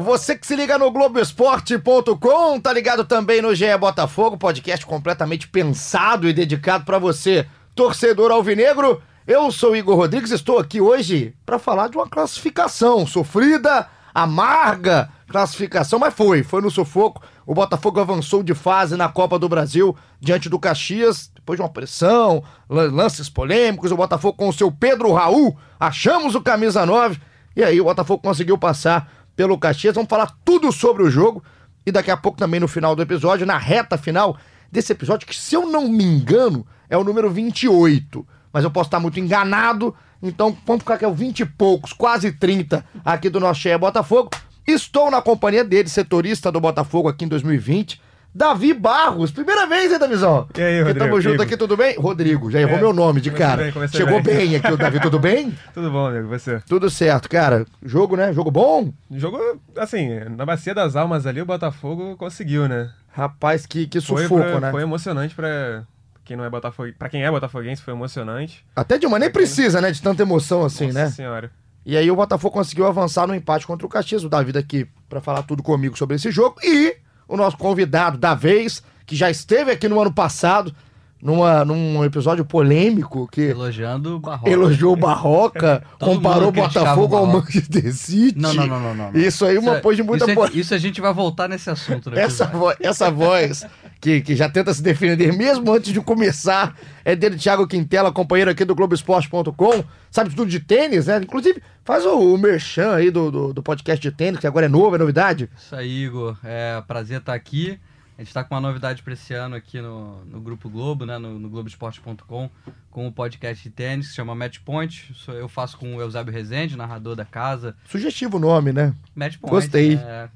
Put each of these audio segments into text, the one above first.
Você que se liga no Globoesporte.com, tá ligado também no GE Botafogo, podcast completamente pensado e dedicado para você, torcedor alvinegro. Eu sou Igor Rodrigues, estou aqui hoje para falar de uma classificação sofrida, amarga classificação, mas foi, foi no sufoco. O Botafogo avançou de fase na Copa do Brasil diante do Caxias, depois de uma pressão, lances polêmicos. O Botafogo com o seu Pedro Raul, achamos o camisa 9, e aí o Botafogo conseguiu passar pelo Caxias. Vamos falar tudo sobre o jogo e daqui a pouco também no final do episódio, na reta final desse episódio, que se eu não me engano é o número 28, mas eu posso estar muito enganado, então vamos ficar aqui é o 20 e poucos, quase 30 aqui do nosso Cheia Botafogo. Estou na companhia dele, setorista do Botafogo aqui em 2020. Davi Barros, primeira vez, hein, Davizão? E aí, Rodrigo? Tamo junto aqui, tudo bem? Rodrigo, já errou É, meu nome de cara. bem, Chegou bem. bem. aqui o Davi, tudo bem? Tudo bom, amigo, você? Tudo certo, cara. Jogo, né? Jogo bom? Jogo, assim, na bacia das almas ali, o Botafogo conseguiu, né? Rapaz, que, que Foi, sufoco, pra- né? foi emocionante pra quem não é Botafogo, para quem é botafoguense, foi emocionante. Até Dilma nem precisa, né? De tanta emoção assim, Nossa né? senhora. E aí o Botafogo conseguiu avançar no empate contra o Caxias. O Davi aqui pra falar tudo comigo sobre esse jogo. E o nosso convidado da vez, que já esteve aqui no ano passado, numa, num episódio polêmico, que Elogiando o Barroca. elogiou o Barroca, comparou Botafogo ao. Manchester City. Não, não, não, não, não. Isso aí uma é- pôs de muita isso, é- isso a gente vai voltar nesse assunto, né? Essa, vo- essa voz que, que já tenta se defender mesmo antes de começar é dele, Thiago Quintela, companheiro aqui do Globoesporte.com. Sabe tudo de tênis, né? Inclusive, faz o, o merchan aí do, do, do podcast de tênis, que agora é novo, é novidade. Isso aí, Igor. É prazer estar aqui. A gente está com uma novidade para esse ano aqui no, no Grupo Globo, né? No, no Globoesporte.com, com o podcast de tênis que se chama Match Point. Eu faço com o Eusébio Rezende, narrador da casa. Sugestivo o nome, né? Match Point. Gostei. É,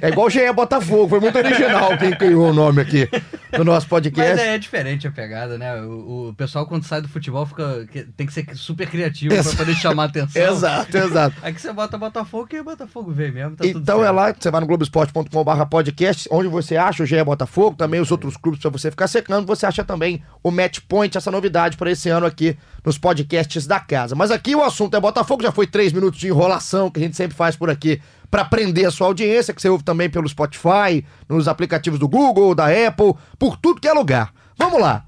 É igual o GE Botafogo, foi muito original quem criou o nome aqui no nosso Mas podcast. é, diferente a pegada, né? O, o pessoal, quando sai do futebol, fica, tem que ser super criativo para poder chamar a atenção. Exato, exato. Aí que você bota Botafogo e Botafogo vê mesmo. Tá Então é lá, você vai no globoesporte.com.br podcast, onde você acha o GE Botafogo, também os outros clubes pra você ficar secando, você acha também o Match Point, essa novidade para esse ano aqui nos podcasts da casa. Mas aqui o assunto é Botafogo, já foi três minutos de enrolação que a gente sempre faz por aqui para prender a sua audiência, que você ouve também pelo Spotify, nos aplicativos do Google, da Apple, por tudo que é lugar. Vamos lá.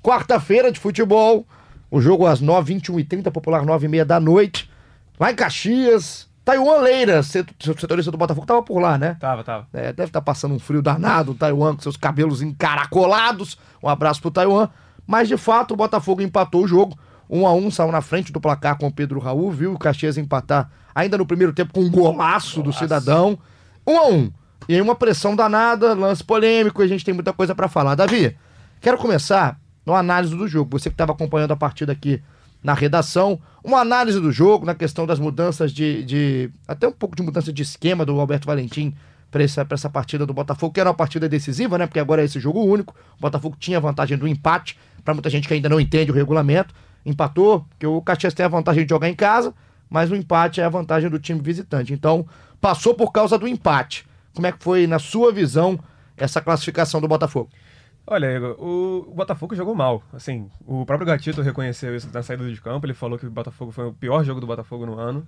Quarta-feira de futebol, o jogo às 9, 21 e 30, popular 9 e meia da noite, lá em Caxias. Taiwan Leira, set- setorista do Botafogo, tava por lá, né? Tava, tava. É, deve estar passando um frio danado, o Taiwan com seus cabelos encaracolados. Um abraço pro Taiwan. Mas de fato, o Botafogo empatou o jogo. Um a um, saiu na frente do placar com o Pedro Raul, viu o Caxias empatar ainda no primeiro tempo com um golaço do cidadão. Um a um. E aí uma pressão danada, lance polêmico, e a gente tem muita coisa pra falar. Davi, quero começar no análise do jogo. Você que estava acompanhando a partida aqui na redação, uma análise do jogo, na questão das mudanças de, de- até um pouco de mudança de esquema do Alberto Valentim para essa, pra essa partida do Botafogo, que era uma partida decisiva, né? Porque agora é esse jogo único. O Botafogo tinha vantagem do empate, para muita gente que ainda não entende o regulamento. Empatou, porque o Caxias tem a vantagem de jogar em casa, mas o empate é a vantagem do time visitante. Então, passou por causa do empate. Como é que foi, na sua visão, essa classificação do Botafogo? Olha, Igor, o Botafogo jogou mal. Assim, o próprio Gatito reconheceu isso na saída de campo. Ele falou que o Botafogo foi o pior jogo do Botafogo no ano.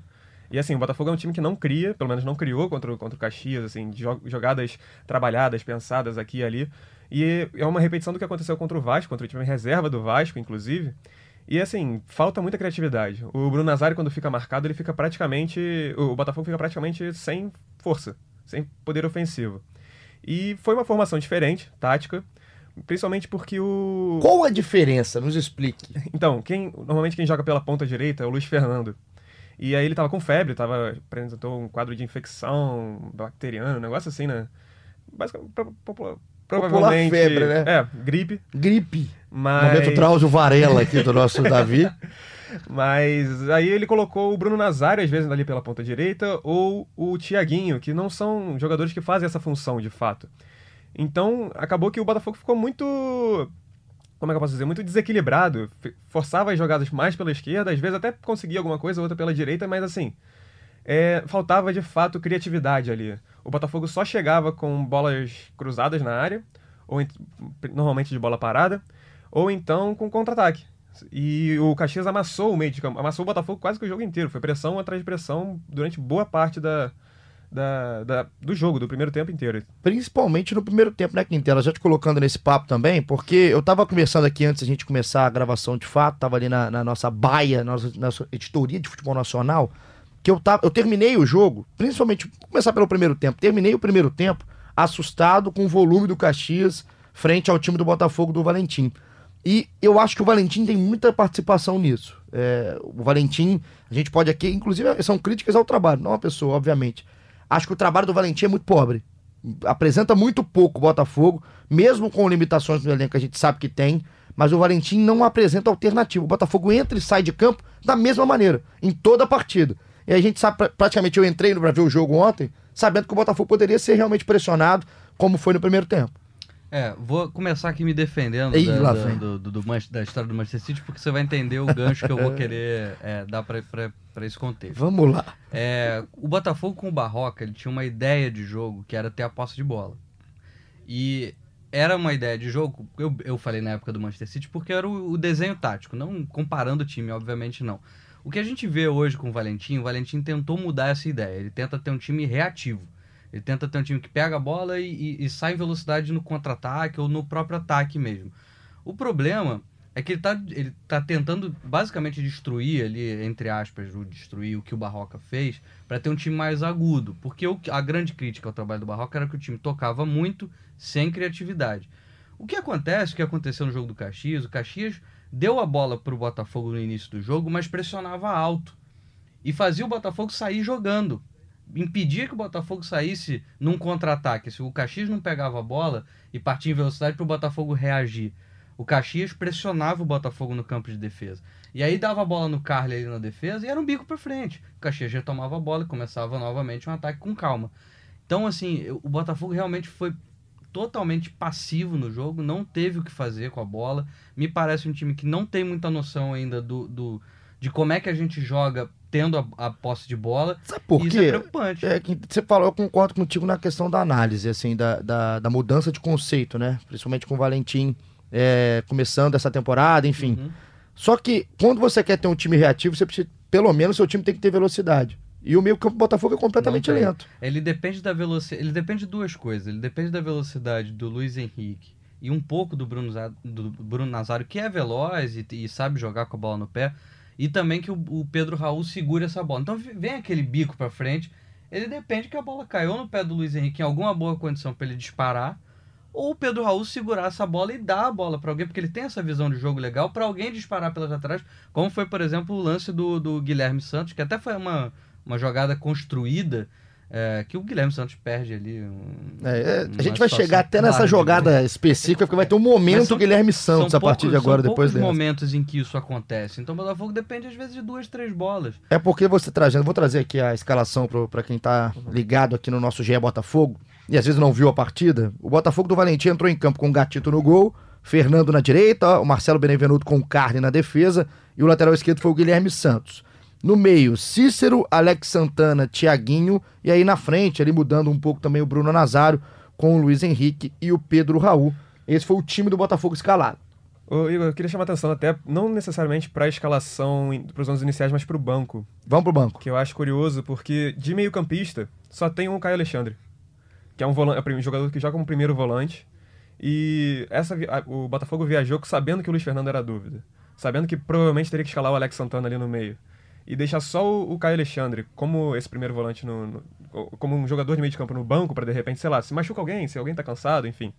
E assim, o Botafogo é um time que não cria, pelo menos não criou contra, contra o Caxias, assim, jogadas trabalhadas, pensadas aqui e ali. E é uma repetição do que aconteceu contra o Vasco, contra o time reserva do Vasco, inclusive. E assim, falta muita criatividade. O Bruno Nazário, quando fica marcado, ele fica praticamente. O Botafogo fica praticamente sem força, sem poder ofensivo. E foi uma formação diferente, tática. Principalmente porque o. Qual a diferença? Nos explique. Então, quem normalmente quem joga pela ponta direita é o Luiz Fernando. E aí ele tava com febre, tava apresentou um quadro de infecção bacteriana, um negócio assim, né? Basicamente, pro- pro- provavelmente febre, né? É, gripe, Gripe. mas Momento Drauzio Varela aqui do nosso Davi. Mas aí ele colocou o Bruno Nazário, às vezes, ali pela ponta direita, ou o Thiaguinho, que não são jogadores que fazem essa função de fato. Então, acabou que o Botafogo ficou muito. Como é que eu posso dizer? Muito desequilibrado. Forçava as jogadas mais pela esquerda, às vezes até conseguia alguma coisa, outra pela direita, mas assim. é, faltava de fato criatividade ali. O Botafogo só chegava com bolas cruzadas na área, ou ent- normalmente de bola parada, ou então com contra-ataque. E o Caxias amassou o meio de campo, amassou o Botafogo quase que o jogo inteiro. Foi pressão atrás de pressão durante boa parte da, da, da- do jogo, do primeiro tempo inteiro. Principalmente no primeiro tempo, né, Quintela? Já te colocando nesse papo também, porque eu tava conversando aqui antes da gente começar a gravação de fato, tava ali na, na nossa baia, na nossa, nossa editoria de futebol nacional, que eu tava, eu terminei o jogo, principalmente, começar pelo primeiro tempo, terminei o primeiro tempo assustado com o volume do Caxias frente ao time do Botafogo do Valentim. E eu acho que o Valentim tem muita participação nisso. É, o Valentim, a gente pode aqui, inclusive são críticas ao trabalho, não a pessoa, obviamente. Acho que o trabalho do Valentim é muito pobre. Apresenta muito pouco o Botafogo, mesmo com limitações no elenco que a gente sabe que tem, mas o Valentim não apresenta alternativa. O Botafogo entra e sai de campo da mesma maneira, em toda a partida. E a gente sabe, pra- praticamente eu entrei no ver o jogo ontem, sabendo que o Botafogo poderia ser realmente pressionado, como foi no primeiro tempo. É, vou começar aqui me defendendo Ih, da, da- do, do- do da história do Manchester City, porque você vai entender o gancho que eu vou querer é, dar pra esse contexto. Vamos lá. É, o Botafogo com o Barroca, ele tinha uma ideia de jogo que era ter a posse de bola. E era uma ideia de jogo, eu, eu falei na época do Manchester City, porque era o, o desenho tático, não comparando o time, obviamente não. O que a gente vê hoje com o Valentim, o Valentim tentou mudar essa ideia. Ele tenta ter um time reativo. Ele tenta ter um time que pega a bola e, e- e sai em velocidade no contra-ataque ou no próprio ataque mesmo. O problema é que ele tá, ele tá tentando basicamente destruir ali, entre aspas, o destruir o que o Barroca fez, para ter um time mais agudo. Porque o, a grande crítica ao trabalho do Barroca era que o time tocava muito sem criatividade. O que acontece, o que aconteceu no jogo do Caxias, o Caxias deu a bola pro Botafogo no início do jogo, mas pressionava alto. E fazia o Botafogo sair jogando. Impedia que o Botafogo saísse num contra-ataque. Se o Caxias não pegava a bola e partia em velocidade para o Botafogo reagir. O Caxias pressionava o Botafogo no campo de defesa. E aí dava a bola no Carly ali na defesa e era um bico para frente. O Caxias retomava a bola e começava novamente um ataque com calma. Então, assim, o Botafogo realmente foi totalmente passivo no jogo, não teve o que fazer com a bola. Me parece um time que não tem muita noção ainda do, do de como é que a gente joga tendo a, a posse de bola. Sabe por Isso quê? é preocupante. É, que você falou, eu concordo contigo na questão da análise, assim, da, da, da mudança de conceito, né? Principalmente com o Valentim é, começando essa temporada, enfim. Uhum. Só que quando você quer ter um time reativo, você precisa, pelo menos, seu time tem que ter velocidade. E o meio campo do Botafogo é completamente lento. Ele depende da velocidade. Ele depende de duas coisas. Ele depende da velocidade do Luiz Henrique e um pouco do Bruno, do Bruno Nazário, que é veloz e, e sabe jogar com a bola no pé. E também que o, o Pedro Raul segure essa bola. Então vem aquele bico pra frente. Ele depende que a bola caiu no pé do Luiz Henrique em alguma boa condição para ele disparar. Ou o Pedro Raul segurar essa bola e dar a bola pra alguém, porque ele tem essa visão de jogo legal, pra alguém disparar pelas atrás, como foi, por exemplo, o lance do, do Guilherme Santos, que até foi uma, uma jogada construída, é, que o Guilherme Santos perde ali. um- É, é, a gente vai chegar até nessa de jogada específica, porque vai ter um momento são- Guilherme Santos a partir de agora, são depois dessa. momentos em que isso acontece. Então o Botafogo depende, às vezes, de duas, três bolas. É porque você trazendo, vou trazer aqui a escalação pra quem tá ligado aqui no nosso GE Botafogo e às vezes não viu a partida. O Botafogo do Valentim entrou em campo com o Gatito no gol, Fernando na direita, o Marcelo Benevenuto com o Carne na defesa e o lateral esquerdo foi o Guilherme Santos. No meio, Cícero, Alex Santana, Tiaguinho e aí na frente, ali mudando um pouco também o Bruno Nazário com o Luiz Henrique e o Pedro Raul. Esse foi o time do Botafogo escalado. Ô, Igor, eu queria chamar a atenção até, não necessariamente para a escalação para os anos iniciais, mas para o banco. Vamos pro banco. Que eu acho curioso, porque de meio-campista só tem um Caio Alexandre, que é um, volan- é um jogador que joga como primeiro volante. E essa, o Botafogo viajou sabendo que o Luiz Fernando era dúvida. Sabendo que provavelmente teria que escalar o Alex Santana ali no meio. E deixar só o, o Caio Alexandre como esse primeiro volante, no, no- como um jogador de meio de campo no banco, para de repente, sei lá, se machuca alguém, se alguém tá cansado, enfim.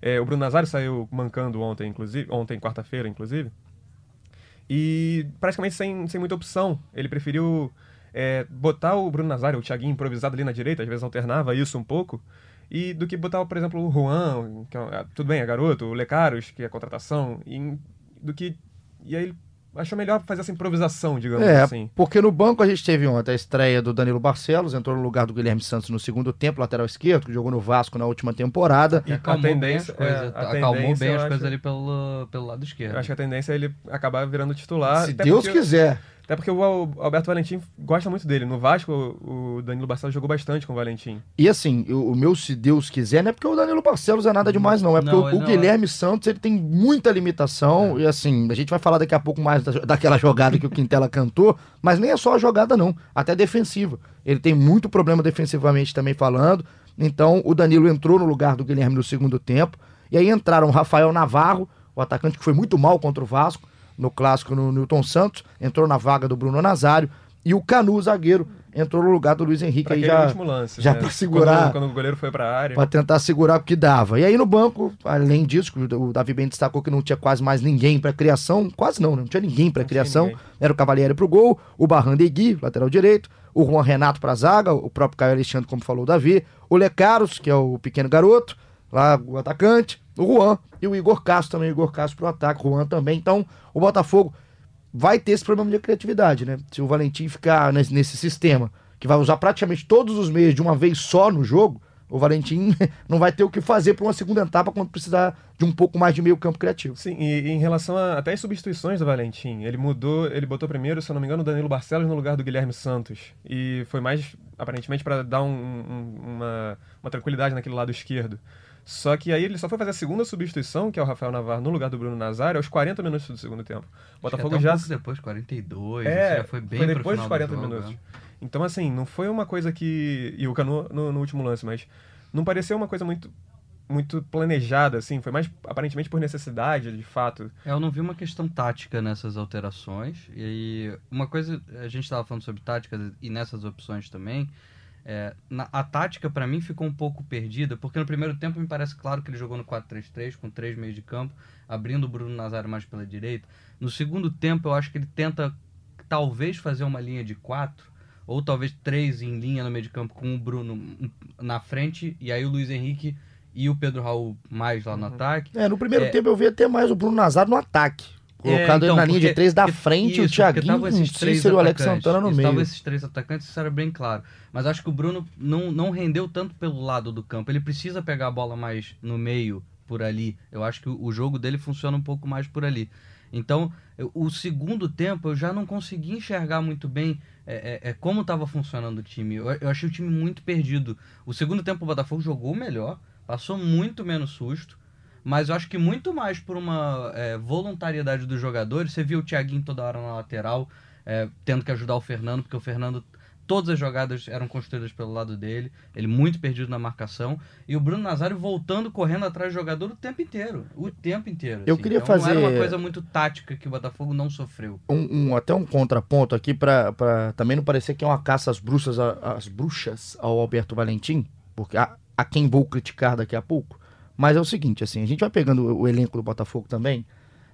É, o Bruno Nazário saiu mancando ontem, inclusive, ontem, quarta-feira, inclusive. E praticamente sem, sem muita opção. Ele preferiu é, botar o Bruno Nazário, o Thiaguinho improvisado ali na direita, às vezes alternava isso um pouco, e do que botar, por exemplo, o Juan, que é, tudo bem, é garoto, o Lecaros, que é contratação, e, do que. E aí achou melhor fazer essa improvisação, digamos É, assim. porque no banco a gente teve ontem a estreia do Danilo Barcelos, entrou no lugar do Guilherme Santos no segundo tempo, lateral esquerdo, que jogou no Vasco na última temporada. E a acalmou bem as tendência- coisas. é, a acalmou tendência, bem as acho- coisas ali pelo, pelo lado esquerdo. Eu acho que a tendência é ele acabar virando titular. Se Deus porque- quiser. Até porque o Al- Alberto Valentim gosta muito dele. No Vasco, o Danilo Barcelos jogou bastante com o Valentim. E assim, o, meu se Deus quiser, não é porque o Danilo Barcelos é nada demais, não. É porque Não, o- ele o, não Guilherme Santos ele tem muita limitação. E assim, a gente vai falar daqui a pouco mais da- daquela jogada que o Quintela cantou, mas nem é só a jogada, não. Até defensiva. Ele tem muito problema defensivamente também falando. Então, o Danilo entrou no lugar do Guilherme no segundo tempo. E aí entraram o Rafael Navarro, o atacante que foi muito mal contra o Vasco, no clássico no Newton Santos, entrou na vaga do Bruno Nazário. E o Canu, o zagueiro, entrou no lugar do Luiz Henrique. Pra Aí já, último lance. já né? pra segurar. Quando, quando o goleiro foi pra área. Pra tentar segurar o que dava. E aí no banco, além disso, o Davi bem destacou que não tinha quase mais ninguém pra criação, quase não, né? não tinha ninguém tinha criação. ninguém. Era o Cavalieri pro gol, o Barrandegui, lateral direito, o Juan Renato pra zaga, o próprio Caio Alexandre, como falou o Davi, o Lecaros, que é o pequeno garoto, lá o atacante, o Juan e o Igor Castro também, o Igor Castro pro ataque, o Juan também. Então, o Botafogo vai ter esse problema de criatividade, né? Se o Valentim ficar nesse, nesse sistema, que vai usar praticamente todos os meios de uma vez só no jogo, o Valentim não vai ter o que fazer para uma segunda etapa quando precisar de um pouco mais de meio campo criativo. Sim, e, e em relação a, até as substituições do Valentim, ele mudou, ele botou primeiro, se eu não me engano, o Danilo Barcelos no lugar do Guilherme Santos. E foi mais, aparentemente, para dar um- um- uma, uma tranquilidade naquele lado esquerdo. Só que aí ele só foi fazer a segunda substituição, que é o Rafael Navarro, no lugar do Bruno Nazário, aos 40 minutos do segundo tempo. O Botafogo um já. depois, 42, É, já foi bem foi depois dos final 40 do jogo, minutos. né? Então, assim, não foi uma coisa que. E o Canu no, no último lance, mas não pareceu uma coisa muito, muito planejada, assim. Foi mais aparentemente por necessidade, de fato. É, eu não vi uma questão tática nessas alterações. E uma coisa, a gente estava falando sobre táticas e nessas opções também. É, na- a tática, para mim, ficou um pouco perdida, porque no primeiro tempo me parece claro que ele jogou no 4-3-3, com três meios de campo, abrindo o Bruno Nazário mais pela direita. No segundo tempo, eu acho que ele tenta, talvez, fazer uma linha de quatro, ou talvez três em linha no meio de campo, com o Bruno um, na frente, e aí o Luiz Henrique e o Pedro Raul mais lá no ataque. É, no primeiro É. tempo eu vi até mais o Bruno Nazário no ataque. Colocado É, ele então, na linha de porque- três da frente, o isso, Thiaguinho, tavam esses o três Cícero e o Alex Santana no isso, meio. tavam esses três atacantes, isso era bem claro. Mas acho que o Bruno não, não rendeu tanto pelo lado do campo. Ele precisa pegar a bola mais no meio, por ali. Eu acho que o, o jogo dele funciona um pouco mais por ali. Então, eu- o segundo tempo eu já não consegui enxergar muito bem é, é, é, como estava funcionando o time. Eu, eu achei o time muito perdido. O segundo tempo o Botafogo jogou melhor, passou muito menos susto. Mas eu acho que muito mais por uma é, voluntariedade dos jogadores. Você viu o Thiaguinho toda hora na lateral, é, tendo que ajudar o Fernando, porque o Fernando, todas as jogadas eram construídas pelo lado dele. Ele muito perdido na marcação. E o Bruno Nazário voltando, correndo atrás do jogador o tempo inteiro. O tempo inteiro. Eu assim. queria Então, Não era fazer- uma coisa muito tática que o Botafogo não sofreu. um, um- até um contraponto aqui para também não parecer que é uma caça às bruxas, às bruxas ao Alberto Valentim, porque a, a quem vou criticar daqui a pouco. Mas é o seguinte, assim, a gente vai pegando o, o elenco do Botafogo também,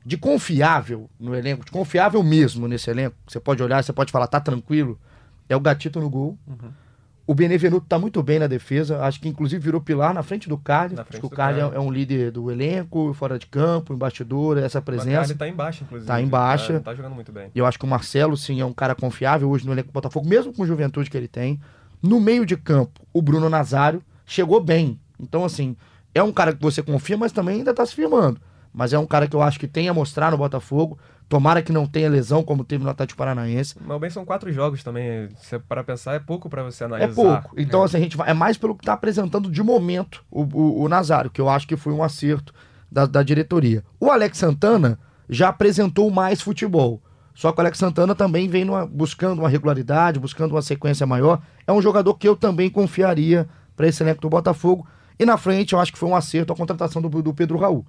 de confiável no elenco, de confiável mesmo nesse elenco, você pode olhar, você pode falar, tá tranquilo, é o Gatito no gol. Uhum. O Benevenuto tá muito bem na defesa, acho que inclusive virou pilar na frente do Carly. Na Acho frente que o Carly é, é um líder do elenco, fora de campo, embaixador, essa presença. ele tá embaixo, inclusive. Tá em baixa. Tá, tá jogando muito bem. E eu acho que o Marcelo, sim, é um cara confiável hoje no elenco do Botafogo, mesmo com a juventude que ele tem. No meio de campo, o Bruno Nazário chegou bem. Então, assim, é um cara que você confia, mas também ainda tá se firmando. Mas é um cara que eu acho que tem a mostrar no Botafogo. Tomara que não tenha lesão, como teve no Atlético Paranaense. Mas bem são quatro jogos também. Se para pensar, é pouco para você É analisar. pouco. Então, assim, a gente vai, é mais pelo que tá apresentando de momento o, o, o Nazário, que eu acho que foi um acerto da, da diretoria. O Alex Santana já apresentou mais futebol. Só que o Alex Santana também vem numa- buscando uma regularidade, buscando uma sequência maior. É um jogador que eu também confiaria para esse elenco do Botafogo. E na frente, eu acho que foi um acerto a contratação do, do Pedro Raul.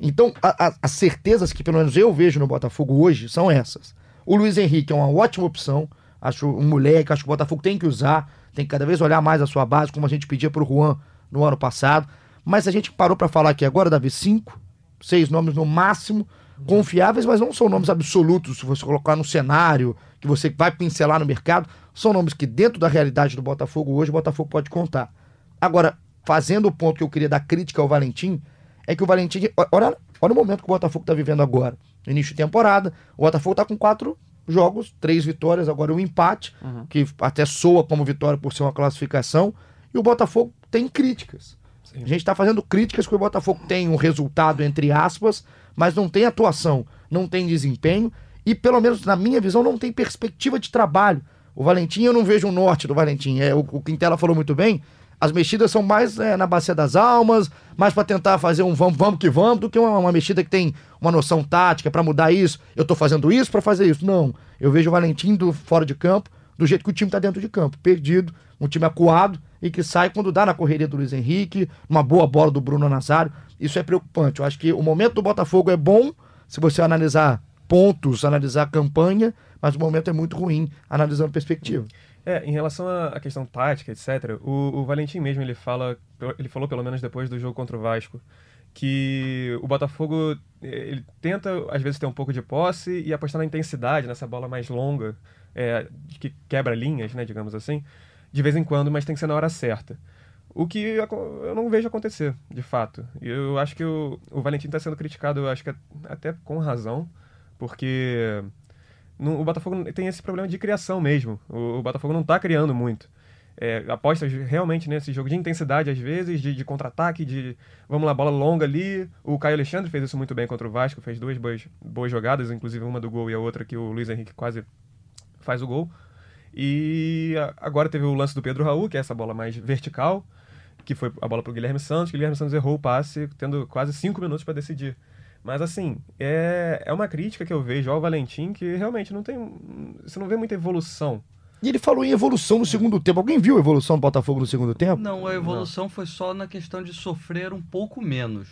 Então, a- a- as certezas que pelo menos eu vejo no Botafogo hoje são essas. O Luiz Henrique é uma ótima opção. Acho um moleque, acho que o Botafogo tem que usar, tem que cada vez olhar mais a sua base, como a gente pedia pro Juan no ano passado. Mas a gente parou para falar aqui agora, Davi, cinco, seis nomes no máximo, confiáveis, mas não são nomes absolutos, se você colocar no cenário, que você vai pincelar no mercado, são nomes que dentro da realidade do Botafogo hoje, o Botafogo pode contar. Agora, fazendo o ponto que eu queria dar crítica ao Valentim, é que o Valentim, olha, olha o momento que o Botafogo está vivendo agora. no início de temporada. O Botafogo tá com quatro jogos, três vitórias, agora um empate, Uhum. que até soa como vitória por ser uma classificação. E o Botafogo tem críticas. Sim. A gente está fazendo críticas que o Botafogo tem um resultado, entre aspas, mas não tem atuação, não tem desempenho e, pelo menos na minha visão, não tem perspectiva de trabalho. O Valentim, eu não vejo o norte do Valentim. É, o, o Quintela falou muito bem. As mexidas são mais é, na bacia das almas, mais para tentar fazer um vamos, vamos que vamos, do que uma, uma mexida que tem uma noção tática para mudar isso. Eu tô fazendo isso para fazer isso. Não. Eu vejo o Valentim do fora de campo, do jeito que o time tá dentro de campo, perdido, um time acuado e que sai quando dá na correria do Luiz Henrique, uma boa bola do Bruno Nazário. Isso é preocupante. Eu acho que o momento do Botafogo é bom se você analisar pontos, analisar campanha, mas o momento é muito ruim analisando perspectiva. É, em relação à questão tática, etc., o, o Valentim mesmo, ele fala, ele falou pelo menos depois do jogo contra o Vasco, que o Botafogo, eh, ele tenta, às vezes, ter um pouco de posse e apostar na intensidade, nessa bola mais longa, é, que quebra linhas, né, digamos assim, de vez em quando, mas tem que ser na hora certa. O que eu não vejo acontecer, de fato. Eu acho que o, o Valentim está sendo criticado, acho que até com razão, porque no- o Botafogo tem esse problema de criação mesmo. O, o Botafogo não está criando muito. É, aposta realmente nesse jogo de intensidade, às vezes, de, de contra-ataque, de vamos lá, bola longa ali. O Caio Alexandre fez isso muito bem contra o Vasco, fez duas boas, boas jogadas, inclusive uma do gol e a outra que o Luiz Henrique quase faz o gol. E agora teve o lance do Pedro Raul, que é essa bola mais vertical, que foi a bola para o Guilherme Santos, o Guilherme Santos errou o passe, tendo quase cinco minutos para decidir. Mas assim, é, é uma crítica que eu vejo ao Valentim que realmente não tem. Você não vê muita evolução. E ele falou em evolução no segundo tempo. Alguém viu a evolução do Botafogo no segundo tempo? Não, a evolução foi só na questão de sofrer um pouco menos.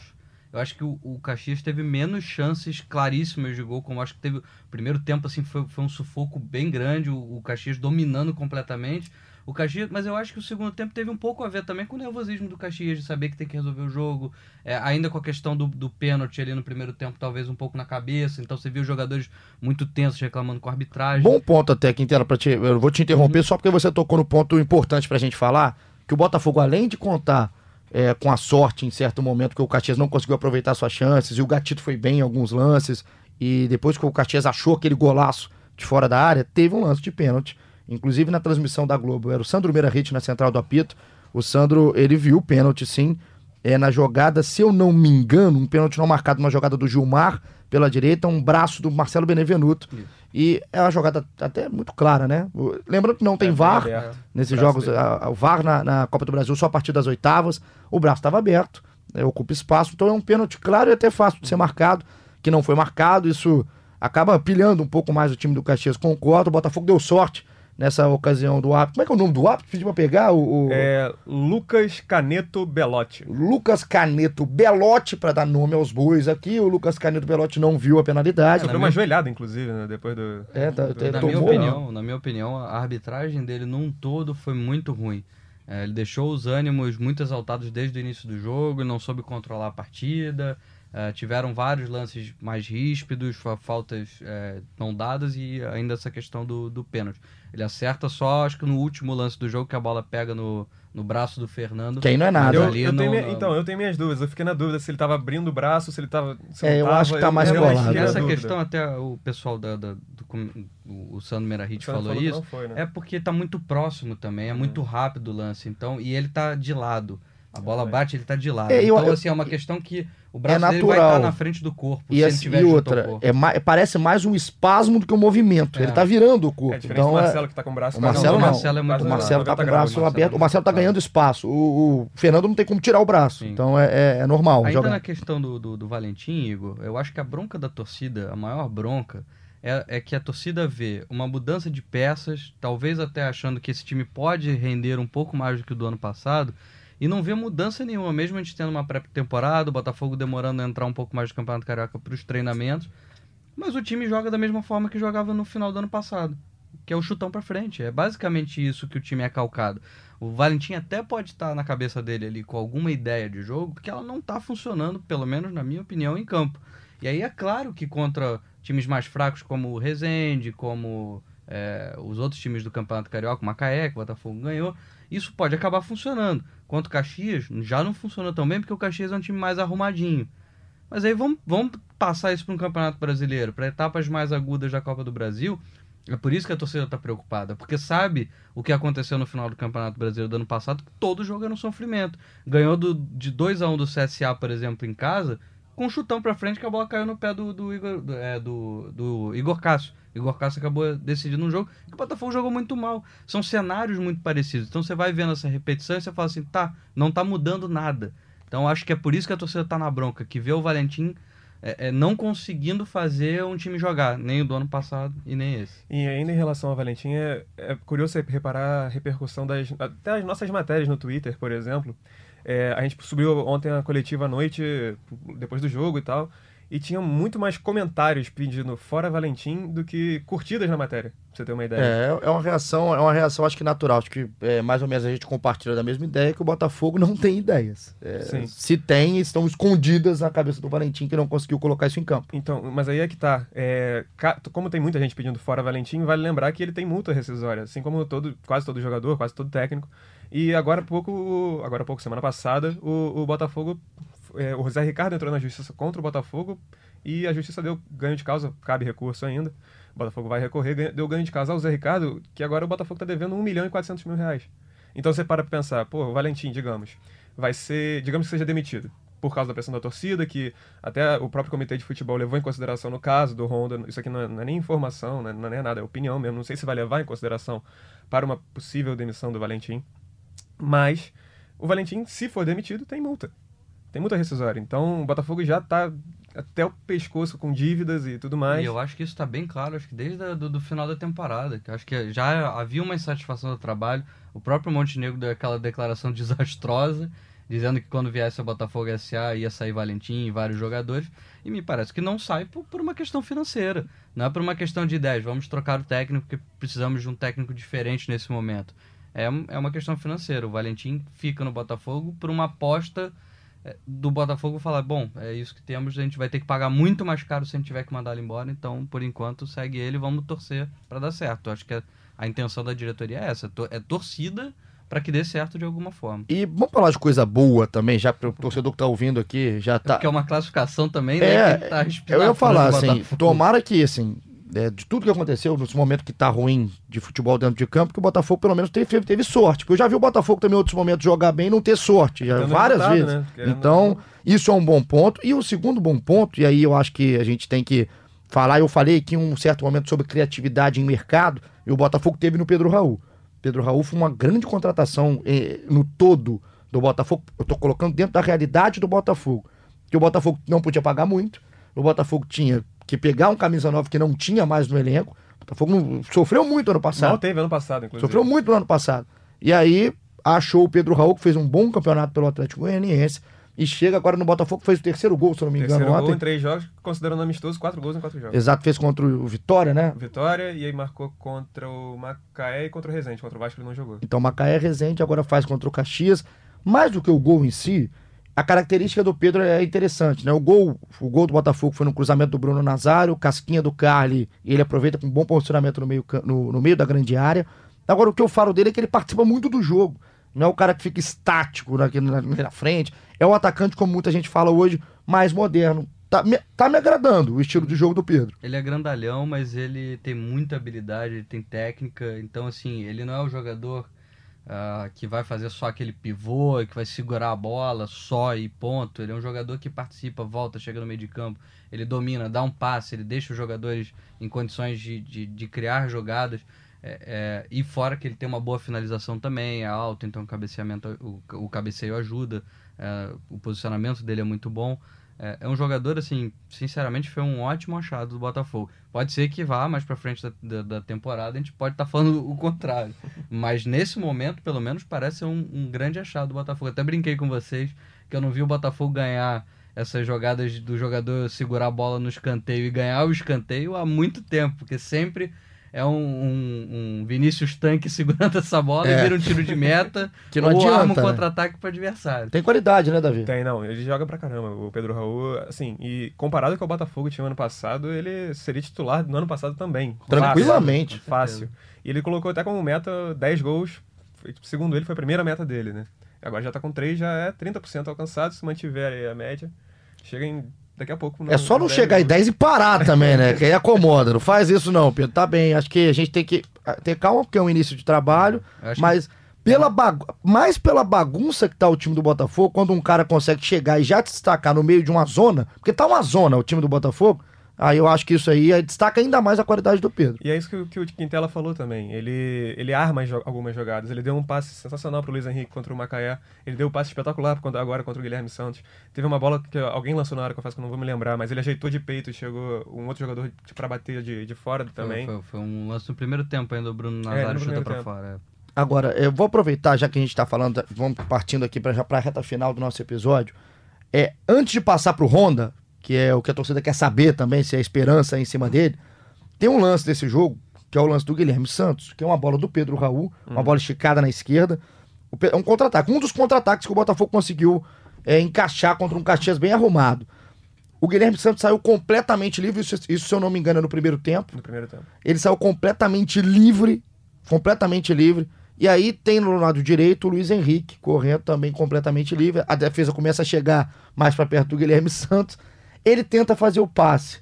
Eu acho que o, o Caxias teve menos chances claríssimas de gol, como eu acho que teve. O primeiro tempo, assim, foi, foi um sufoco bem grande, o, o Caxias dominando completamente. O Caxias, mas eu acho que o segundo tempo teve um pouco a ver também com o nervosismo do Caxias, de saber que tem que resolver o jogo. É, ainda com a questão do, do pênalti ali no primeiro tempo, talvez um pouco na cabeça. Então você viu os jogadores muito tensos reclamando com a arbitragem. Bom ponto até, Quintela, pra te, eu vou te interromper só porque você tocou no ponto importante pra gente falar, que o Botafogo, além de contar é, com a sorte em certo momento que o Caxias não conseguiu aproveitar suas chances, e o Gatito foi bem em alguns lances, e depois que o Caxias achou aquele golaço de fora da área, teve um lance de pênalti. Inclusive na transmissão da Globo, era o Sandro Meirahit na central do apito. O Sandro, ele viu o pênalti, sim, é, na jogada, se eu não me engano, um pênalti não marcado, uma jogada do Gilmar pela direita, um braço do Marcelo Benevenuto. E é uma jogada até muito clara, né? Lembrando que não tem É, VAR aberto. nesses Braço jogos, a- a- o VAR na, na Copa do Brasil só a partir das oitavas, o braço estava aberto, né, ocupa espaço, então é um pênalti claro e até fácil de ser marcado, que não foi marcado, isso acaba pilhando um pouco mais o time do Caxias, concordo, o Botafogo deu sorte nessa ocasião do árbitro. Como é que é o nome do árbitro? Pediu pra pegar o, o É Lucas Caneto Belotti. Lucas Caneto Belotti, para dar nome aos bois aqui, o Lucas Caneto Belotti não viu a penalidade. Sofreu uma joelhada, inclusive, né, depois do. É, tá- do- tá- na tomou, minha opinião, na minha opinião, a arbitragem dele num todo foi muito ruim. É, ele deixou os ânimos muito exaltados desde o início do jogo, não soube controlar a partida. É, tiveram vários lances mais ríspidos, fa- faltas é, não dadas e ainda essa questão do, do pênalti. Ele acerta só, acho que no último lance do jogo, que a bola pega no, no braço do Fernando. Que aí não é nada. Eu, ali eu não- minha- não- Então, eu tenho minhas dúvidas. Eu fiquei na dúvida se ele tava abrindo o braço, se ele tava. Se É, eu acho tava, que tá mais fiquei na Essa questão, até o pessoal da, da- do, o Sandro Merahit falou que isso. foi, né? É porque tá muito próximo também, é muito rápido o lance, então, e ele tá de lado. A bola bate, ele tá de lado. É, eu- então, assim, é uma questão que o braço dele vai natural. estar na frente do corpo, E, se ele assim, tiver e outra, corpo. é ma- parece mais um espasmo do que um movimento. É. Ele tá virando o corpo. É diferente então, do é- Marcelo, que tá com o braço o Marcelo o não. Marcelo é muito o Marcelo tá 90 com o graus. braço Marcelo aberto. O Marcelo tá ganhando espaço. O, o Fernando não tem como tirar o braço. Sim. Então é, é- é normal. Ainda jogar. na questão do, do, do Valentim, Igor, eu acho que a bronca da torcida, a maior bronca, é, é que a torcida vê uma mudança de peças, talvez até achando que esse time pode render um pouco mais do que o do ano passado, e não vê mudança nenhuma, mesmo a gente tendo uma pré-temporada, o Botafogo demorando a entrar um pouco mais no Campeonato Carioca para os treinamentos, mas o time joga da mesma forma que jogava no final do ano passado, que é o chutão para frente. É basicamente isso que o time é calcado. O Valentim até pode estar na cabeça dele ali com alguma ideia de jogo, que ela não está funcionando, pelo menos na minha opinião, em campo. E aí é claro que contra times mais fracos como o Rezende, como é, os outros times do Campeonato Carioca, o Macaé, que o Botafogo ganhou, isso pode acabar funcionando. Quanto o Caxias, já não funciona tão bem, porque o Caxias é um time mais arrumadinho. Mas aí vamos, vamos passar isso para um campeonato brasileiro, para etapas mais agudas da Copa do Brasil. É por isso que a torcida está preocupada, porque sabe o que aconteceu no final do Campeonato Brasileiro do ano passado, que todo jogo era um sofrimento. Ganhou do, de 2 a 1 um do CSA, por exemplo, em casa, com um chutão para frente que a bola caiu no pé do, do, Igor, do, é, do, do Igor Cássio. Igor Cássio acabou decidindo um jogo que o Botafogo jogou muito mal. São cenários muito parecidos. Então você vai vendo essa repetição e você fala assim, tá, não tá mudando nada. Então acho que é por isso que a torcida tá na bronca, que vê o Valentim é, é, não conseguindo fazer um time jogar, nem o do ano passado e nem esse. E ainda em relação ao Valentim, é, é curioso reparar a repercussão das até as nossas matérias no Twitter, por exemplo. É, a gente subiu ontem a coletiva à noite, depois do jogo e tal, e tinha muito mais comentários pedindo fora Valentim do que curtidas na matéria, pra você ter uma ideia. É, é uma reação, é uma reação acho que natural, acho que é, mais ou menos a gente compartilha da mesma ideia que o Botafogo não tem ideias. É, se tem, estão escondidas na cabeça do Valentim que não conseguiu colocar isso em campo. Então, mas aí é que tá. É, como tem muita gente pedindo fora Valentim, vale lembrar que ele tem multa rescisória, assim como todo, quase todo jogador, quase todo técnico. E agora há pouco, agora há pouco, semana passada, o, o Botafogo é, o José Ricardo entrou na justiça contra o Botafogo e a justiça deu ganho de causa, cabe recurso ainda. O Botafogo vai recorrer, deu ganho de causa ao Zé Ricardo, que agora o Botafogo está devendo 1 milhão e 400 mil reais. Então você para pra pensar, pô, o Valentim, digamos, vai ser, digamos que seja demitido por causa da pressão da torcida, que até o próprio comitê de futebol levou em consideração no caso do Honda. Isso aqui não é, não é nem informação, né, não é nada, é opinião mesmo. Não sei se vai levar em consideração para uma possível demissão do Valentim. Mas o Valentim, se for demitido, tem multa tem muita rescisória. Então o Botafogo já está até o pescoço com dívidas e tudo mais. E eu acho que isso está bem claro, acho que desde o do, final da temporada. Que acho que já havia uma insatisfação do trabalho. O próprio Montenegro deu aquela declaração desastrosa, dizendo que quando viesse o Botafogo SA ia sair Valentim e vários jogadores. E me parece que não sai por, por uma questão financeira. Não é por uma questão de ideias. Vamos trocar o técnico, porque precisamos de um técnico diferente nesse momento. É, é uma questão financeira. O Valentim fica no Botafogo por uma aposta do Botafogo falar, bom, é isso que temos, a gente vai ter que pagar muito mais caro se a gente tiver que mandar ele embora, então, por enquanto, segue ele vamos torcer para dar certo. acho que a, a, intenção da diretoria é essa, é torcida para que dê certo de alguma forma. E vamos falar de coisa boa também, já para o torcedor que está ouvindo aqui, já tá... É porque é uma classificação também, né, é, tá Eu ia falar, assim, tomara que, assim, é, de tudo que aconteceu nesse momento que tá ruim de futebol dentro de campo, que o Botafogo pelo menos teve, teve sorte. Porque eu já vi o Botafogo também em outros momentos jogar bem e não ter sorte, já, várias vezes. Né? Então, isso é um bom ponto. E o segundo bom ponto, e aí eu acho que a gente tem que falar, eu falei aqui em um certo momento sobre criatividade em mercado, e o Botafogo teve no Pedro Raul. Pedro Raul foi uma grande contratação eh, no todo do Botafogo. Eu tô colocando dentro da realidade do Botafogo. Que o Botafogo não podia pagar muito. O Botafogo tinha que pegar um camisa 9 que não tinha mais no elenco. O Botafogo sofreu muito ano passado. Não teve ano passado, inclusive. Sofreu muito no ano passado. E aí achou o Pedro Raul, que fez um bom campeonato pelo Atlético Goianiense. E chega agora no Botafogo, fez o terceiro gol, se não me engano. Terceiro ontem. gol em três jogos, considerando amistoso, quatro gols em quatro jogos. Exato, fez contra o Vitória, né? Vitória, e aí marcou contra o Macaé e contra o Resende. Contra o Vasco ele não jogou. Então Macaé Resende, agora faz contra o Caxias. Mais do que o gol em si, a característica do Pedro é interessante, né? O gol, o gol do Botafogo foi no cruzamento do Bruno Nazário, casquinha do Carli, ele aproveita com um bom posicionamento no meio, no, no meio da grande área. Agora, o que eu falo dele é que ele participa muito do jogo. Não é o cara que fica estático na, na, na frente. É um atacante, como muita gente fala hoje, mais moderno. Tá me, tá me agradando o estilo de jogo do Pedro. Ele é grandalhão, mas ele tem muita habilidade, ele tem técnica. Então, assim, ele não é o jogador uh, que vai fazer só aquele pivô, que vai segurar a bola só e ponto. Ele é um jogador que participa, volta, chega no meio de campo, ele domina, dá um passe, ele deixa os jogadores em condições de, de, de criar jogadas. É, é, e fora que ele tem uma boa finalização também, é alto, então o cabeceamento, o, o cabeceio ajuda, é, o posicionamento dele é muito bom. É, é, um jogador, assim, sinceramente, foi um ótimo achado do Botafogo. Pode ser que vá mais pra frente da, da, da temporada, a gente pode estar tá falando o contrário. Mas nesse momento, pelo menos, parece ser um, um, grande achado do Botafogo. Até brinquei com vocês que eu não vi o Botafogo ganhar essas jogadas do jogador segurar a bola no escanteio e ganhar o escanteio há muito tempo, porque sempre é um, um, um Vinícius Tanque segurando essa bola é. e vira um tiro de meta que não ou adianta, arma um né? contra-ataque para adversário. Tem qualidade, né, Davi? Tem, não. Ele joga pra caramba. O Pedro Raul, assim, e comparado com o Botafogo tinha ano passado, ele seria titular no ano passado também. Tranquilamente. Fácil. fácil. E ele colocou até como meta 10 gols. Segundo ele, foi a primeira meta dele, né? Agora já tá com 3, já é 30% alcançado. Se mantiver aí a média, chega em daqui a pouco. É só não chegar em 10 e parar também, né? Que aí acomoda. Não faz isso não, Pedro. Tá bem. Acho que a gente tem que ter calma, porque é um início de trabalho. Mas pela bagu... mais pela bagunça que tá o time do Botafogo, quando um cara consegue chegar e já destacar no meio de uma zona, porque tá uma zona o time do Botafogo, Aí eu acho que isso aí destaca ainda mais a qualidade do Pedro. E é isso que, que o Quintela falou também. Ele, ele arma jo algumas jogadas. Ele deu um passe sensacional pro Luiz Henrique contra o Macaé. Ele deu um passe espetacular agora contra o Guilherme Santos. Teve uma bola que alguém lançou na hora que eu faço que eu não vou me lembrar, mas ele ajeitou de peito e chegou um outro jogador para bater de, de fora também. Foi, foi, foi, um lance no primeiro tempo ainda, o Bruno é, Nazário é, chuta pra tempo. fora. É. Agora, eu vou aproveitar, já que a gente tá falando, vamos partindo aqui para já pra reta final do nosso episódio. É, antes de passar pro Honda, que é o que a torcida quer saber também, se é esperança em cima dele. Tem um lance desse jogo, que é o lance do Guilherme Santos, que é uma bola do Pedro Raul, uma uhum. bola esticada na esquerda. É um contra-ataque, um dos contra-ataques que o Botafogo conseguiu é, encaixar contra um Caxias bem arrumado. O Guilherme Santos saiu completamente livre, isso, isso, se eu não me engano, é no primeiro tempo. No primeiro tempo. Ele saiu completamente livre, completamente livre. E aí tem no lado direito o Luiz Henrique correndo também completamente livre. A defesa começa a chegar mais para perto do Guilherme Santos. Ele tenta fazer o passe.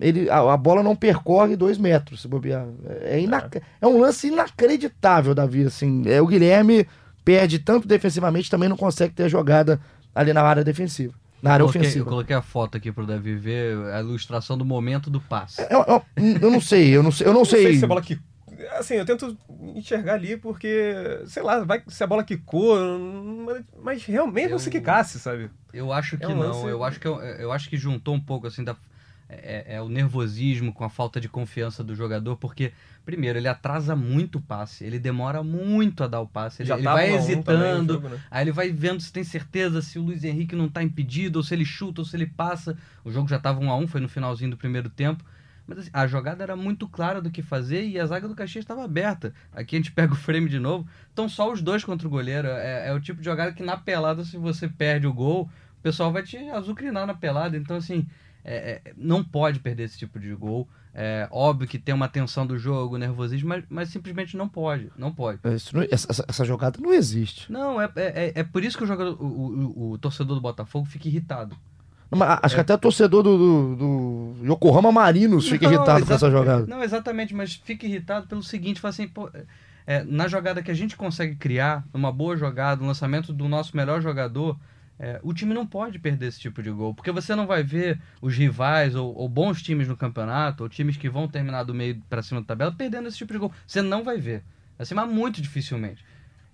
Ele, a, a bola não percorre dois metros, se bobear. É, é. é um lance inacreditável, Davi. Assim. É, o Guilherme perde tanto defensivamente, também não consegue ter a jogada ali na área defensiva. Na área eu coloquei, ofensiva. Eu coloquei a foto aqui pro Davi ver a ilustração do momento do passe. É, eu, eu, eu não sei, eu não sei. Eu não, não sei. sei se a bola que assim, eu tento enxergar ali porque, sei lá, vai se a bola quicou, mas realmente eu, não se quicasse, sabe? Eu acho que é um não, lance... eu acho que eu, eu, acho que juntou um pouco assim da é, é, o nervosismo com a falta de confiança do jogador, porque primeiro ele atrasa muito o passe, ele demora muito a dar o passe, ele, ele vai hesitando, jogo, né? aí ele vai vendo se tem certeza se o Luiz Henrique não está impedido, ou se ele chuta, ou se ele passa. O jogo já estava um a um, foi no finalzinho do primeiro tempo. Mas assim, a jogada era muito clara do que fazer e a zaga do Caxias estava aberta. Aqui a gente pega o frame de novo. Então só os dois contra o goleiro. É, é, o tipo de jogada que na pelada, se você perde o gol, o pessoal vai te azucrinar na pelada. Então, assim, é, é, não pode perder esse tipo de gol. É óbvio que tem uma tensão do jogo, nervosismo, mas, mas simplesmente não pode. Não pode. Não, essa, essa, jogada não existe. Não, é, é, é por isso que o, jogador, o, o, o torcedor do Botafogo fica irritado. Acho que até o torcedor do, do, do Yokohama Marinos fica não, irritado com essa jogada. Não, exatamente, mas fica irritado pelo seguinte, fala assim, pô, é, na jogada que a gente consegue criar, uma boa jogada, um lançamento do nosso melhor jogador, é, o time não pode perder esse tipo de gol, porque você não vai ver os rivais ou, ou bons times no campeonato, ou times que vão terminar do meio para cima da tabela, perdendo esse tipo de gol. Você não vai ver. Assim, mas muito dificilmente.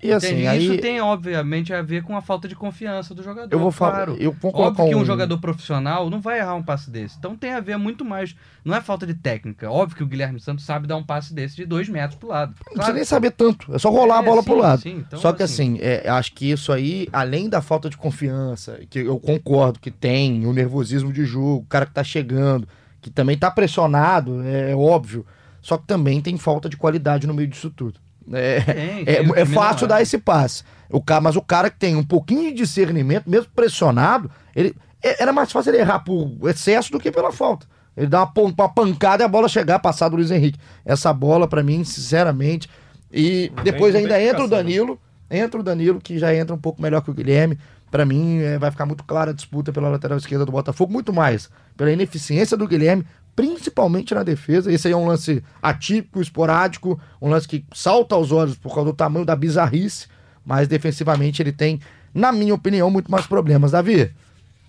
E assim, aí... Isso tem, obviamente, a ver com a falta de confiança do jogador. Eu vou falar. Claro. Eu vou Óbvio que um... um jogador profissional não vai errar um passe desse. Então tem a ver muito mais. Não é falta de técnica. Óbvio que o Guilherme Santos sabe dar um passe desse de dois metros pro lado. Claro. Não precisa nem saber tanto. É só rolar é, a bola sim, pro lado. Sim, então, só que assim, assim é, acho que isso aí, além da falta de confiança, que eu concordo que tem, o nervosismo de jogo, o cara que tá chegando, que também tá pressionado, é, é óbvio. Só que também tem falta de qualidade no meio disso tudo. É, tem, é, é, é fácil dar esse passe. O cara, mas o cara que tem um pouquinho de discernimento, mesmo pressionado, ele é, era mais fácil ele errar por excesso do que pela falta. Ele dá uma, uma pancada e a bola chegar, passar do Luiz Henrique. Essa bola, para mim, sinceramente. E depois ainda entra o Danilo. Entra o Danilo, que já entra um pouco melhor que o Guilherme. Para mim, é, vai ficar muito clara a disputa pela lateral esquerda do Botafogo. Muito mais pela ineficiência do Guilherme, principalmente na defesa. Esse aí é um lance atípico, esporádico, um lance que salta aos olhos por causa do tamanho da bizarrice, mas defensivamente ele tem, na minha opinião, muito mais problemas. Davi,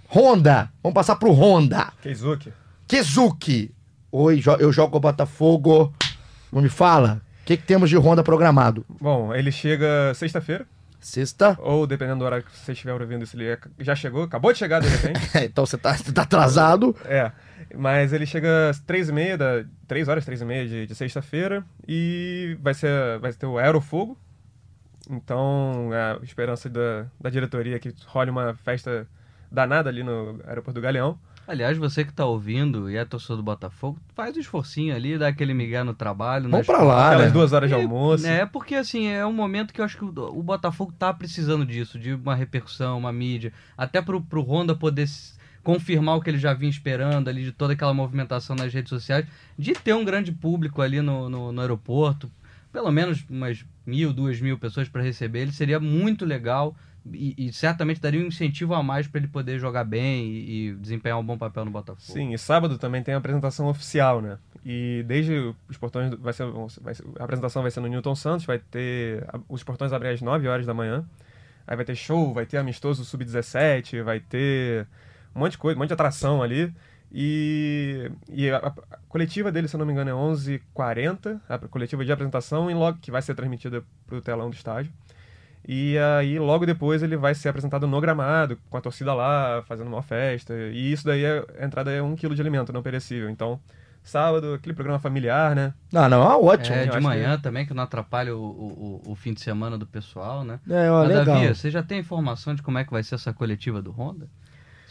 Honda, vamos passar pro Honda. Keisuke. Keisuke. Oi, eu jogo o Botafogo. Não me fala. O que, que temos de Honda programado? Bom, ele chega sexta-feira. Sexta. Ou dependendo do horário que você estiver ouvindo, se ele já chegou, acabou de chegar de repente. então você tá, você tá atrasado. É. Mas ele chega às três e meia, da, três horas, três e meia de, de sexta-feira e vai, ser, vai ter o Aerofogo. Então, a esperança da, da diretoria é que role uma festa danada ali no aeroporto do Galeão. Aliás, você que está ouvindo e é torcedor do Botafogo, faz um esforcinho ali, dá aquele migué no trabalho. Vamos para lá, Aquelas né? duas horas de almoço. É, porque assim, é um momento que eu acho que o, o Botafogo tá precisando disso, de uma repercussão, uma mídia. Até pro, pro Honda poder confirmar o que ele já vinha esperando ali, de toda aquela movimentação nas redes sociais, de ter um grande público ali no, no, no aeroporto, pelo menos umas mil, duas mil pessoas para receber ele, seria muito legal, e, e certamente daria um incentivo a mais para ele poder jogar bem e, e, desempenhar um bom papel no Botafogo. Sim, e sábado também tem a apresentação oficial, né? E desde os portões vai ser, vai ser a apresentação vai ser no Newton Santos, vai ter os portões abrem às 9 horas da manhã. Aí vai ter show, vai ter amistoso sub-17, vai ter um monte de coisa, um monte de atração ali. E, e a, a, coletiva dele, se eu não me engano, é 11h40, a coletiva de apresentação, e logo que vai ser transmitida para o telão do estádio. E aí, logo depois, ele vai ser apresentado no gramado, com a torcida lá, fazendo uma festa. E isso daí, é, a entrada é um quilo de alimento não perecível. Então, sábado, aquele programa familiar, né? Não, não, é ótimo. É, de manhã que... também, que não atrapalha o, o, o, fim de semana do pessoal, né? É, ó, Mas, legal. Davi, você já tem informação de como é que vai ser essa coletiva do Honda?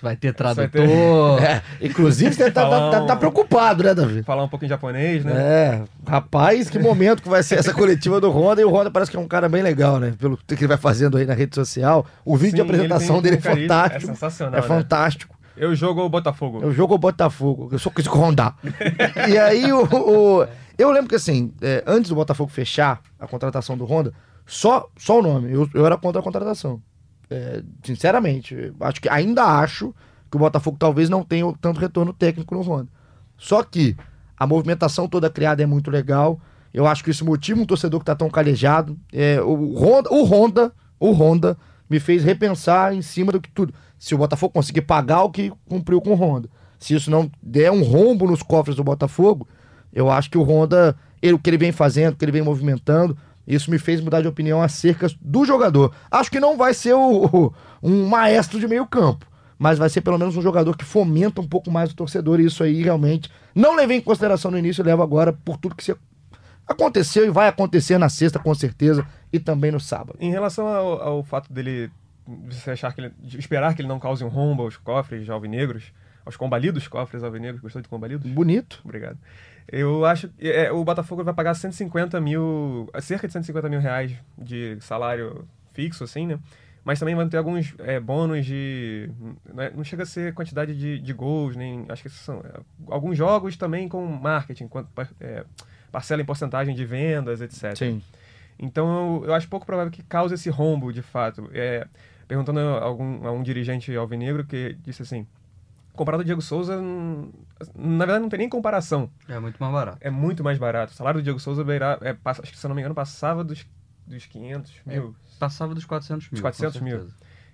Vai ter tradutor. Vai ter... É, inclusive, você tá, tá, tá, tá, preocupado, né, Davi? Falar um pouquinho japonês, né? É. Rapaz, que momento que vai ser essa coletiva do Honda. E o Honda parece que é um cara bem legal, né? Pelo que ele vai fazendo aí na rede social. O vídeo Sim, de apresentação dele é fantástico. É sensacional. É né? fantástico. Eu jogo o Botafogo. Eu jogo o Botafogo. Eu sou com Honda. e aí, o, o, eu lembro que assim, é, antes do Botafogo fechar a contratação do Honda, só, só o nome. Eu, eu era contra a contratação. É, sinceramente, acho que ainda acho que o Botafogo talvez não tenha tanto retorno técnico no Honda. Só que a movimentação toda criada é muito legal. Eu acho que isso motiva um torcedor que está tão calejado. É, o, Honda, o Honda, o Honda me fez repensar em cima do que tudo. Se o Botafogo conseguir pagar o que cumpriu com o Honda, se isso não der um rombo nos cofres do Botafogo, eu acho que o Honda, ele, o que ele vem fazendo, o que ele vem movimentando, isso me fez mudar de opinião acerca do jogador. Acho que não vai ser o, o, um maestro de meio campo, mas vai ser pelo menos um jogador que fomenta um pouco mais o torcedor, e isso aí realmente não levei em consideração no início, levo agora por tudo que aconteceu e vai acontecer na sexta com certeza e também no sábado. Em relação ao, ao fato dele você achar que ele, esperar que ele não cause um rombo aos cofres alvinegros, aos combalidos cofres alvinegros, gostou de combalidos? Bonito. Obrigado. Eu acho que é, o Botafogo vai pagar 150 mil, cerca de 150 mil reais de salário fixo, assim, né? Mas também vão ter alguns é, bônus de. Né? Não chega a ser quantidade de, de gols, nem. Acho que são. É, alguns jogos também com marketing, quanto, é, parcela em porcentagem de vendas, etc. Sim. Então eu, eu, acho pouco provável que cause esse rombo, de fato. É, perguntando a, algum, a um dirigente alvinegro que disse assim: comparado ao Diego Souza, na verdade não tem nem comparação. É muito mais barato. É muito mais barato. O salário do Diego Souza beira, é, acho que se eu não me engano passava dos, dos 500 é, mil. É, passava dos 400 mil. Dos 400 mil.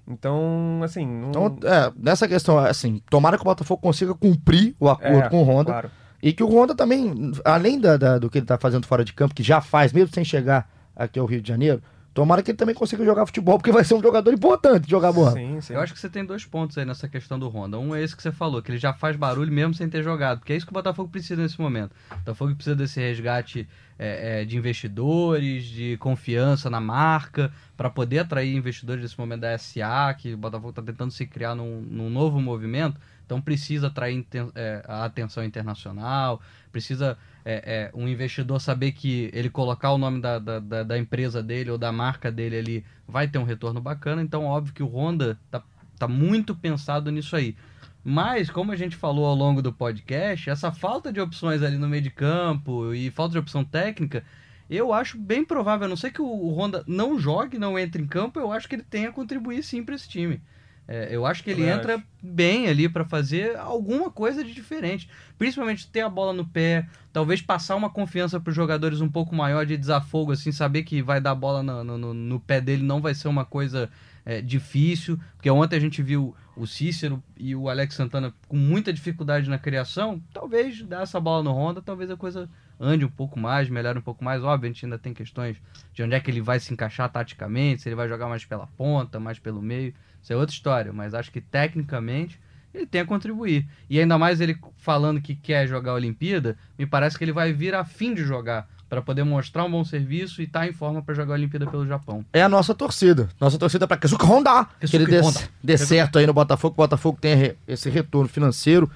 Então, assim. Não... Então, é, nessa questão, assim, tomara que o Botafogo consiga cumprir o acordo é, com o Honda. Claro. E que o Honda também, além da, da, do que ele está fazendo fora de campo, que já faz, mesmo sem chegar aqui ao Rio de Janeiro, Tomara que ele também consiga jogar futebol, porque vai ser um jogador importante jogar bola. Sim, sim. Eu acho que você tem dois pontos aí nessa questão do Honda. Um é esse que você falou, que ele já faz barulho mesmo sem ter jogado, porque é isso que o Botafogo precisa nesse momento. O Botafogo precisa desse resgate é, é, de investidores, de confiança na marca, para poder atrair investidores nesse momento da SA, que o Botafogo está tentando se criar num, num novo movimento. Então precisa atrair é, a atenção internacional, precisa é, é, um investidor saber que ele colocar o nome da, da, da, empresa dele ou da marca dele ali vai ter um retorno bacana. Então, óbvio que o Honda tá, tá muito pensado nisso aí. Mas, como a gente falou ao longo do podcast, essa falta de opções ali no meio de campo e falta de opção técnica, eu acho bem provável, a não ser que o Honda não jogue, não entre em campo, eu acho que ele tenha a contribuir sim para esse time. É, eu acho que ele eu entra acho. bem ali para fazer alguma coisa de diferente. Principalmente ter a bola no pé, talvez passar uma confiança para os jogadores um pouco maior de desafogo, assim, saber que vai dar bola no, no, no pé dele não vai ser uma coisa é, difícil. Porque ontem a gente viu o Cícero e o Alex Santana com muita dificuldade na criação. Talvez dar essa bola no Honda, talvez a coisa ande um pouco mais, melhore um pouco mais. Óbvio, a gente ainda tem questões de onde é que ele vai se encaixar taticamente, se ele vai jogar mais pela ponta, mais pelo meio. Isso é outra história, mas acho que tecnicamente ele tem a contribuir. E ainda mais ele falando que quer jogar a Olimpíada, me parece que ele vai vir a fim de jogar para poder mostrar um bom serviço e estar tá em forma para jogar a Olimpíada pelo Japão. É a nossa torcida. Nossa torcida para Kesuke Honda. Que ele dê, dê certo aí no Botafogo, que o Botafogo tenha esse retorno financeiro,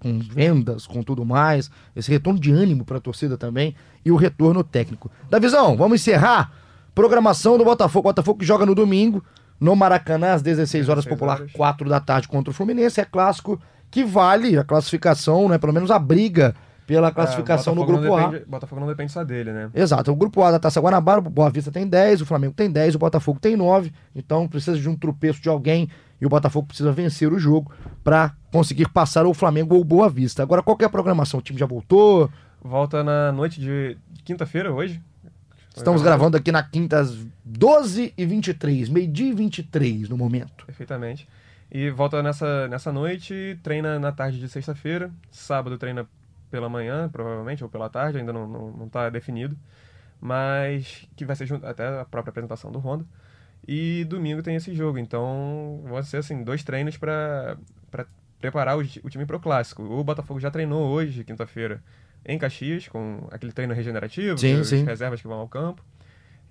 com vendas, com tudo mais, esse retorno de ânimo para a torcida também e o retorno técnico. Davizão, vamos encerrar. Programação do Botafogo. Botafogo que joga no domingo no Maracanã, às 16 horas, 16 popular, horas. 4 da tarde contra o Fluminense. É clássico que vale a classificação, né? Pelo menos a briga pela classificação É, no grupo não A. depende- Botafogo não depende só dele, né? Exato, o grupo A da Taça Guanabara, o Boa Vista tem 10, o Flamengo tem 10, o Botafogo tem 9, então precisa de um tropeço de alguém e o Botafogo precisa vencer o jogo para conseguir passar o Flamengo ou o Boa Vista. Agora, qual que é a programação? O time já voltou? Volta na noite de quinta-feira, hoje. Estamos gravando aqui na quinta às 12 e 23, meio-dia e 23 no momento. Perfeitamente. E volta nessa, nessa noite, treina na tarde de sexta-feira. Sábado treina pela manhã, provavelmente, ou pela tarde, ainda não, não, não tá definido. Mas que vai ser junto, até a própria apresentação do Honda. E domingo tem esse jogo. Então, vão ser assim, dois treinos para preparar o, o time para o clássico. O Botafogo já treinou hoje, quinta-feira, em Caxias, com aquele treino regenerativo, Sim, as sim. reservas que vão ao campo.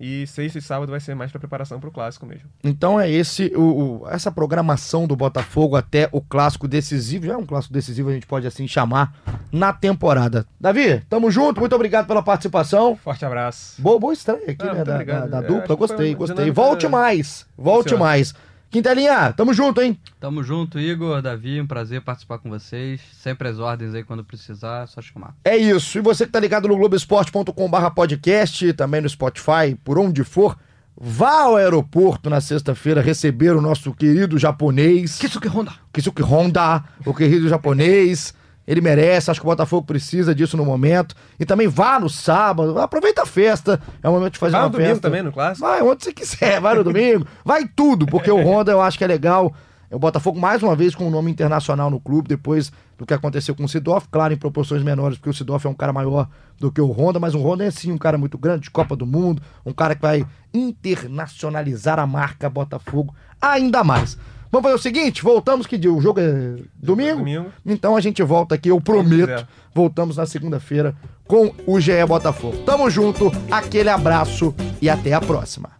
E sexta e sábado vai ser mais para preparação para o clássico mesmo. Então é esse o, o- essa programação do Botafogo até o clássico decisivo, já é um clássico decisivo, a gente pode assim chamar, na temporada. Davi, tamo junto, muito obrigado pela participação. Forte abraço. Boa, boa estreia aqui, Ah, né? Da, da- da É, dupla, gostei, gostei. Volte mais, volte mais. Quintelinha, tamo junto, hein? Tamo junto, Igor, Davi, um prazer participar com vocês. Sempre as ordens aí quando precisar, é só chamar. É isso. E você que tá ligado no globesport.com/barra podcast, também no Spotify, por onde for, vá ao aeroporto na sexta-feira receber o nosso querido japonês. Kisuke Honda. Kisuke Honda, o querido japonês. Ele merece, acho que o Botafogo precisa disso no momento. E também vá no sábado, aproveita a festa. É o momento de fazer Vai uma no domingo festa. também no clássico. Vai onde você quiser, vai no domingo, vai tudo, porque o Honda eu acho que é legal. É o Botafogo mais uma vez com um nome internacional no clube, depois do que aconteceu com o Sidoff, claro, em proporções menores, porque o Sidoff é um cara maior do que o Honda, mas o Honda é sim um cara muito grande, de Copa do Mundo, um cara que vai internacionalizar a marca Botafogo ainda mais. Vamos fazer o seguinte, voltamos que dia? O jogo é domingo? Domingo. Então a gente volta aqui, eu prometo. Voltamos na segunda-feira com o GE Botafogo. Tamo junto, aquele abraço e até a próxima.